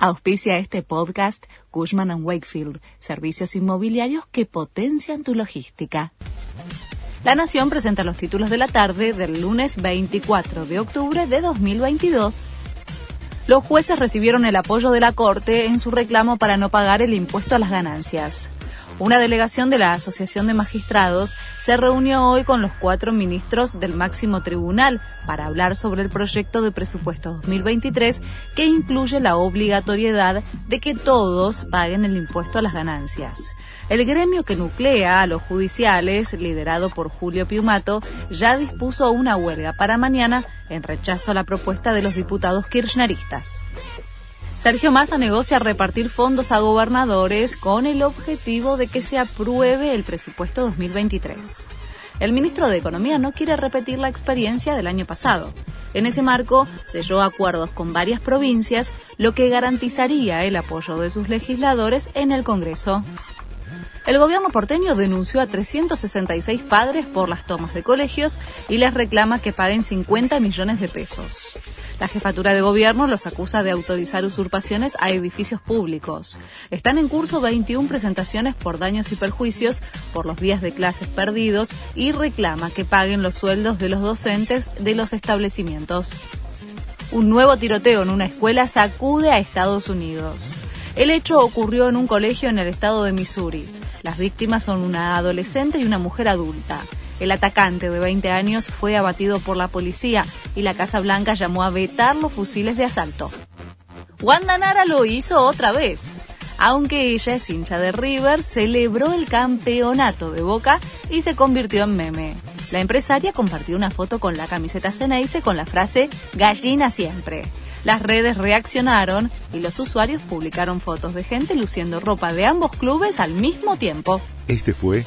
Auspicia este podcast Cushman ⁇ Wakefield, servicios inmobiliarios que potencian tu logística. La Nación presenta los títulos de la tarde del lunes 24 de octubre de 2022. Los jueces recibieron el apoyo de la Corte en su reclamo para no pagar el impuesto a las ganancias. Una delegación de la Asociación de Magistrados se reunió hoy con los cuatro ministros del máximo tribunal para hablar sobre el proyecto de presupuesto 2023 que incluye la obligatoriedad de que todos paguen el impuesto a las ganancias. El gremio que nuclea a los judiciales, liderado por Julio Piumato, ya dispuso una huelga para mañana en rechazo a la propuesta de los diputados kirchneristas. Sergio Massa negocia repartir fondos a gobernadores con el objetivo de que se apruebe el presupuesto 2023. El ministro de Economía no quiere repetir la experiencia del año pasado. En ese marco, selló acuerdos con varias provincias, lo que garantizaría el apoyo de sus legisladores en el Congreso. El gobierno porteño denunció a 366 padres por las tomas de colegios y les reclama que paguen 50 millones de pesos. La jefatura de gobierno los acusa de autorizar usurpaciones a edificios públicos. Están en curso 21 presentaciones por daños y perjuicios por los días de clases perdidos y reclama que paguen los sueldos de los docentes de los establecimientos. Un nuevo tiroteo en una escuela sacude a Estados Unidos. El hecho ocurrió en un colegio en el estado de Missouri. Las víctimas son una adolescente y una mujer adulta. El atacante de 20 años fue abatido por la policía y la Casa Blanca llamó a vetar los fusiles de asalto. Wanda Nara lo hizo otra vez. Aunque ella es hincha de River, celebró el campeonato de Boca y se convirtió en meme. La empresaria compartió una foto con la camiseta Ceneice con la frase Gallina siempre. Las redes reaccionaron y los usuarios publicaron fotos de gente luciendo ropa de ambos clubes al mismo tiempo. Este fue